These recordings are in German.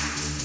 Thank you.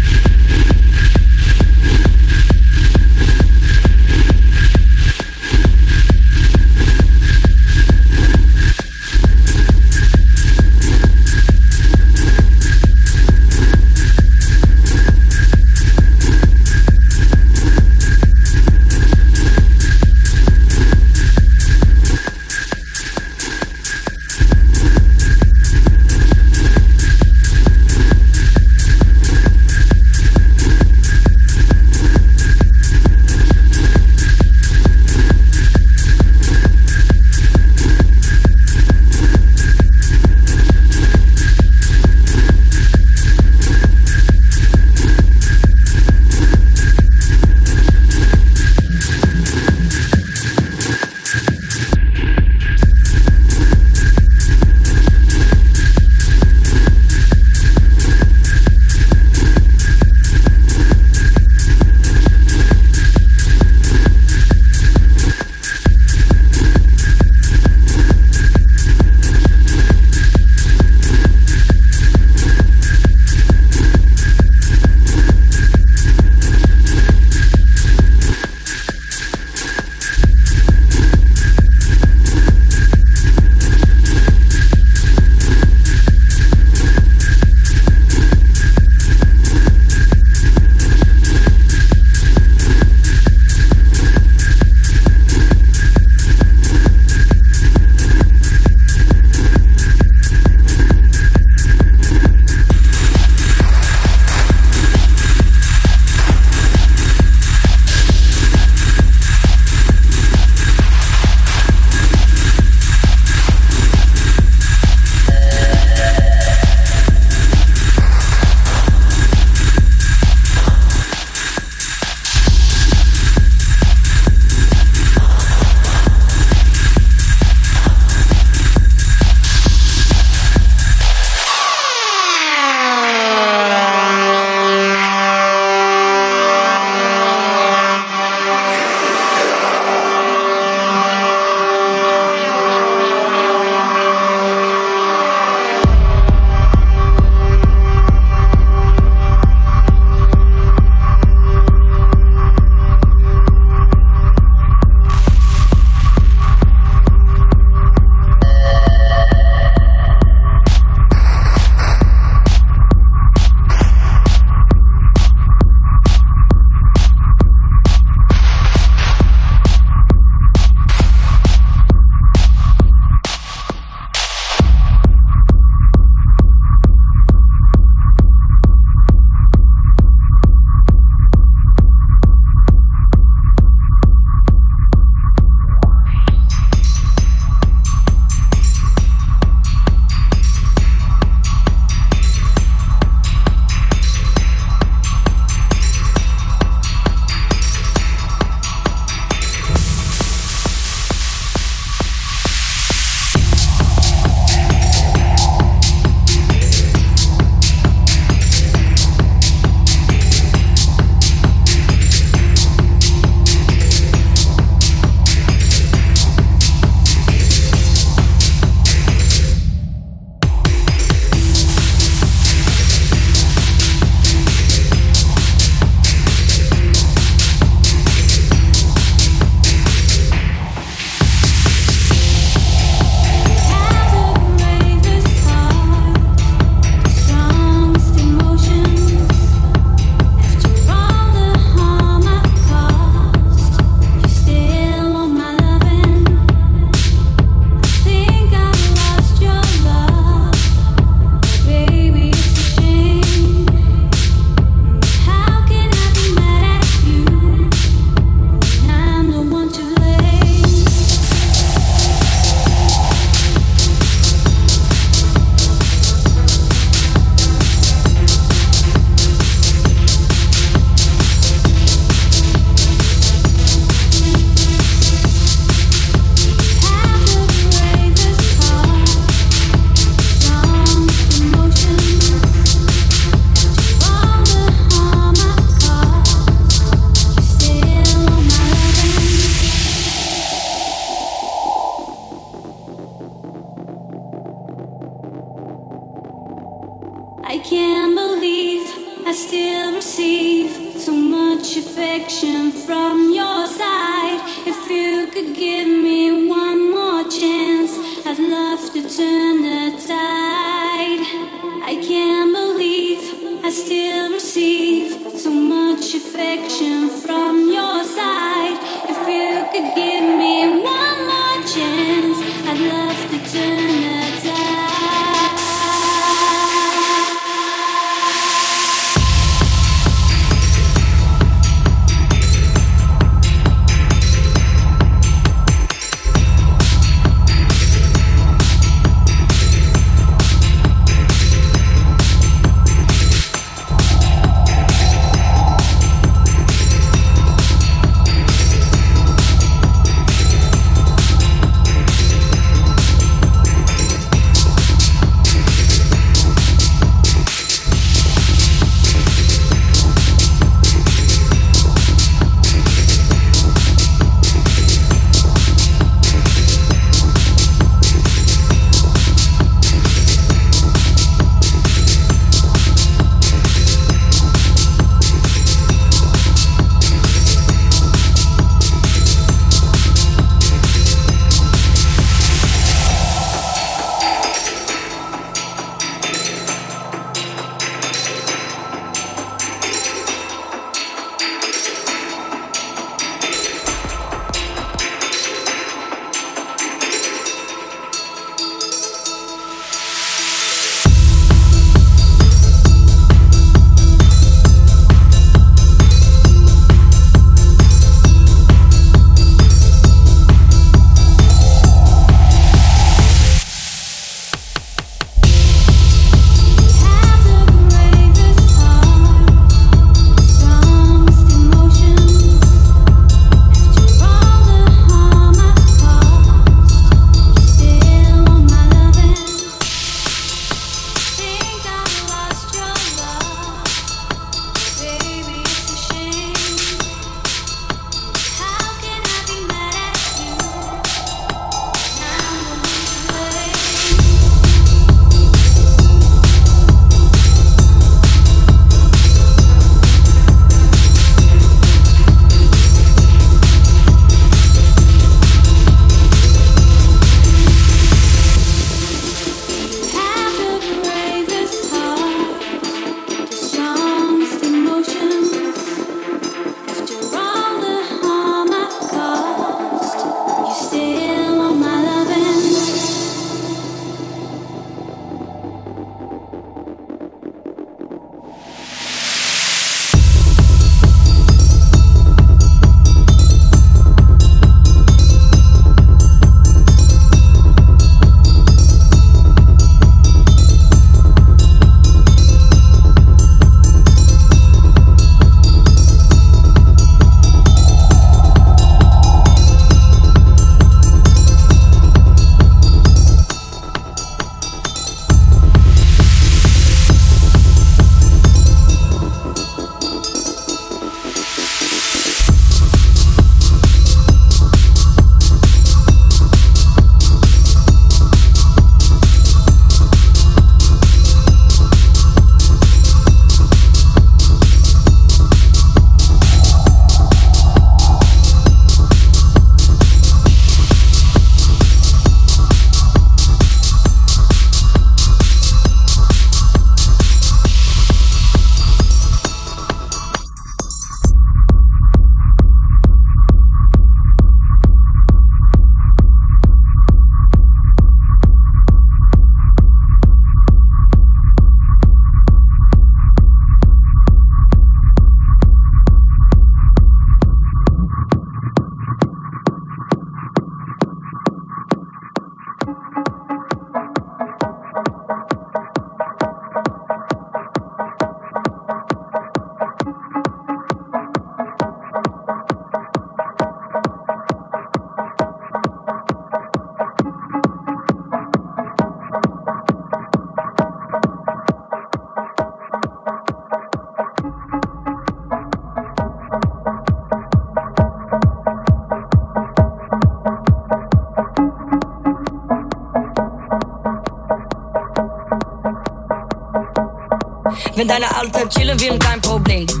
Deine Alte chillen will, kein Problem.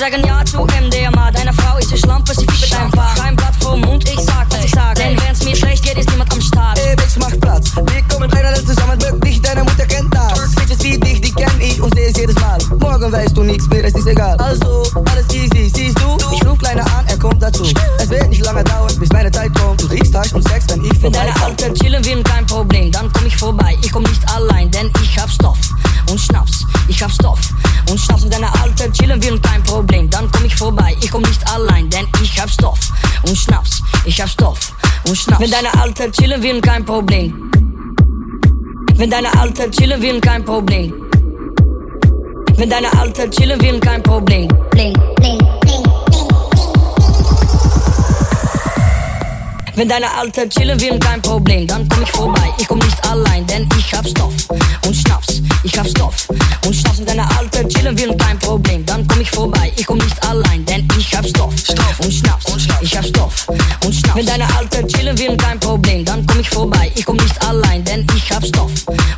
Sagen ja zu MDMA, deine Frau ist die Schlampe, sie fiebt ein Paar. Kein Blatt vom Mund, ich sag, was ich sag. Denn wenn's mir schlecht geht, ist niemand am Start. Ey, Bitch, mach Platz. Wir kommen einer zusammen, wirklich, deine Mutter kennt das. Bitches wie dich, die kenn ich und seh es jedes Mal. Morgen weißt du nichts mehr, es ist egal. Also, alles easy, siehst du? Ich ruf kleiner an, er kommt dazu. Es wird nicht lange dauern, bis meine Zeit kommt. Du riechst Touch und Sex, wenn ich Wenn deine vorbeikomme. Alte chillen will, kein Problem, dann komm ich vorbei. Ich komm nicht Schnaps. Wenn deine Alte chillen will, kein Problem. Wenn deine Alte chillen will, kein Problem. Wenn deine Alte chillen will, kein Problem. Bling, Wenn deine Alte chillen will, kein Problem, dann komm ich vorbei. Ich komm nicht allein, denn ich hab Stoff und Schnaps. Ich hab Stoff und Schnaps. Wenn deine Alte chillen will, kein Problem, dann komm ich vorbei. Ich komm nicht allein, denn ich hab Stoff und Schnaps. Ich hab Stoff und Schnaps. Wenn deine Alte chillen will, kein Problem, dann komm ich vorbei. Ich komm nicht allein, denn ich hab Stoff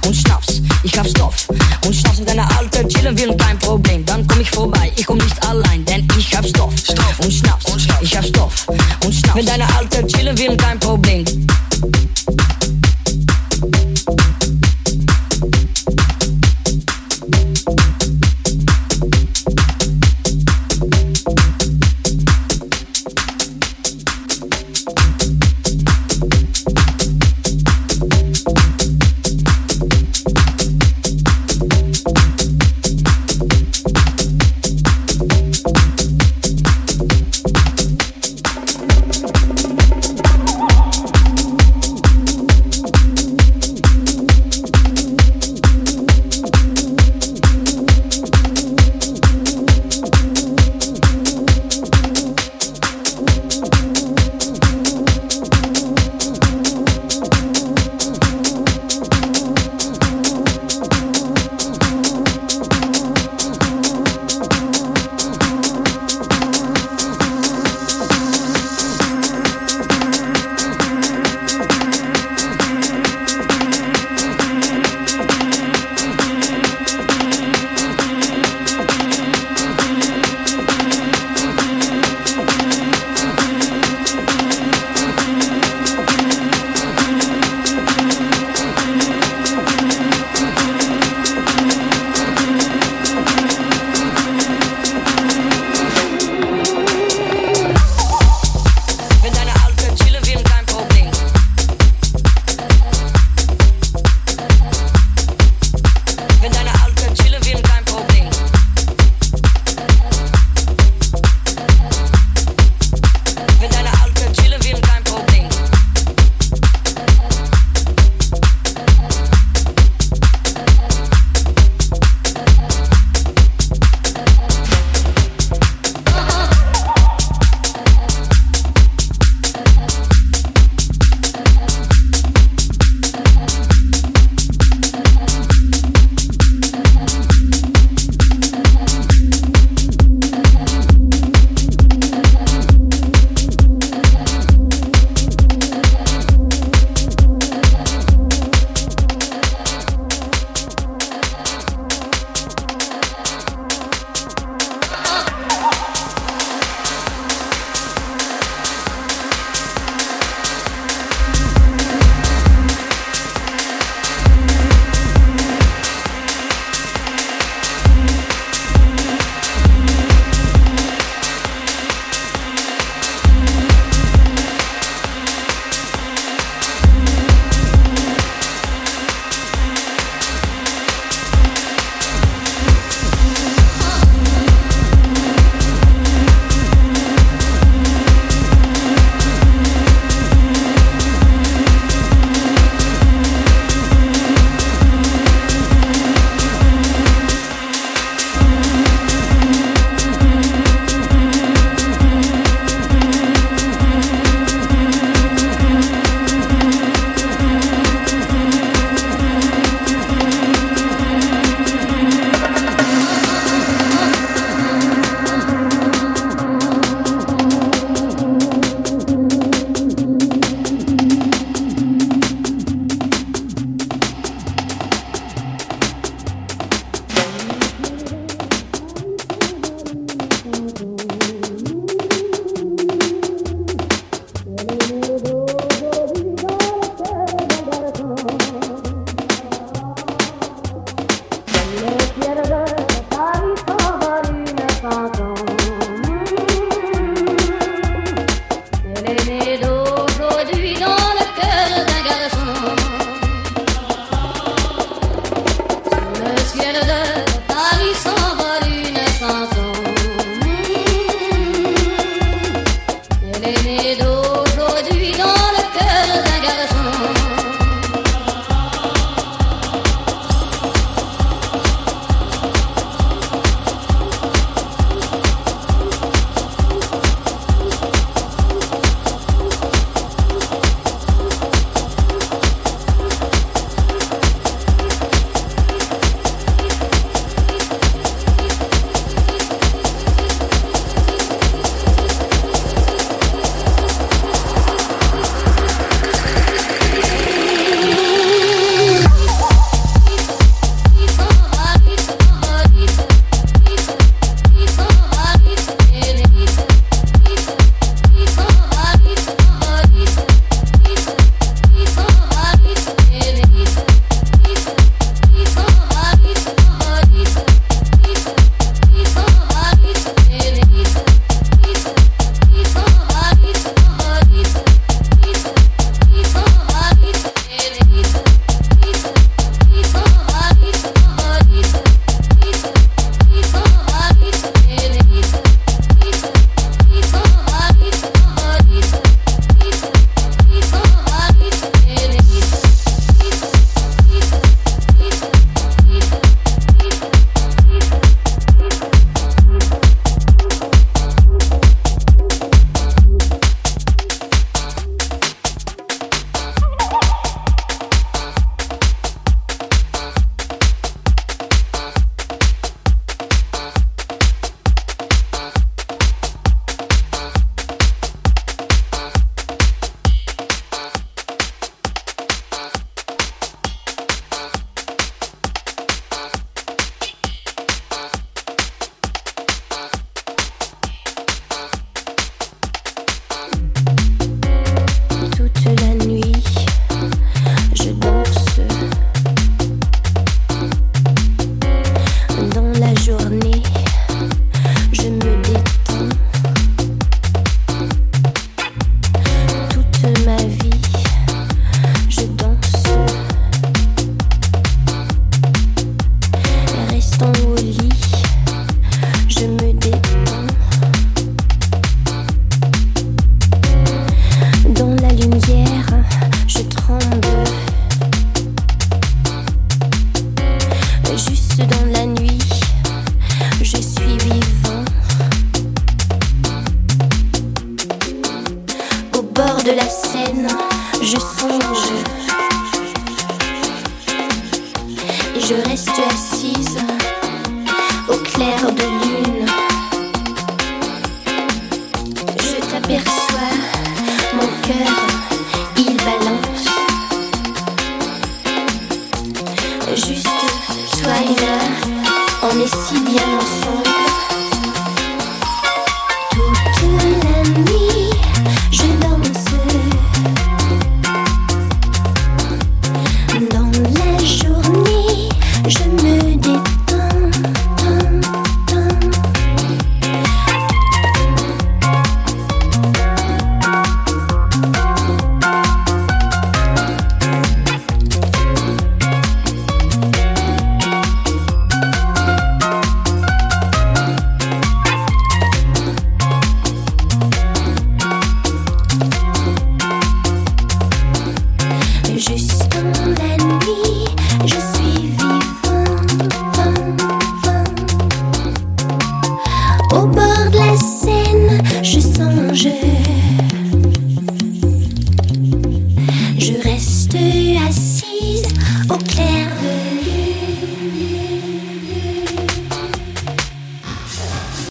und Schnaps. Ich hab Stoff und Schnaps. Wenn deine Alte chillen will, kein Problem, dann komm ich vorbei. Ich komm nicht allein, denn ich hab Stoff und Schnaps. Ich hab Stoff und Schnaps. Wenn deine Alte chillen will, kein Problem.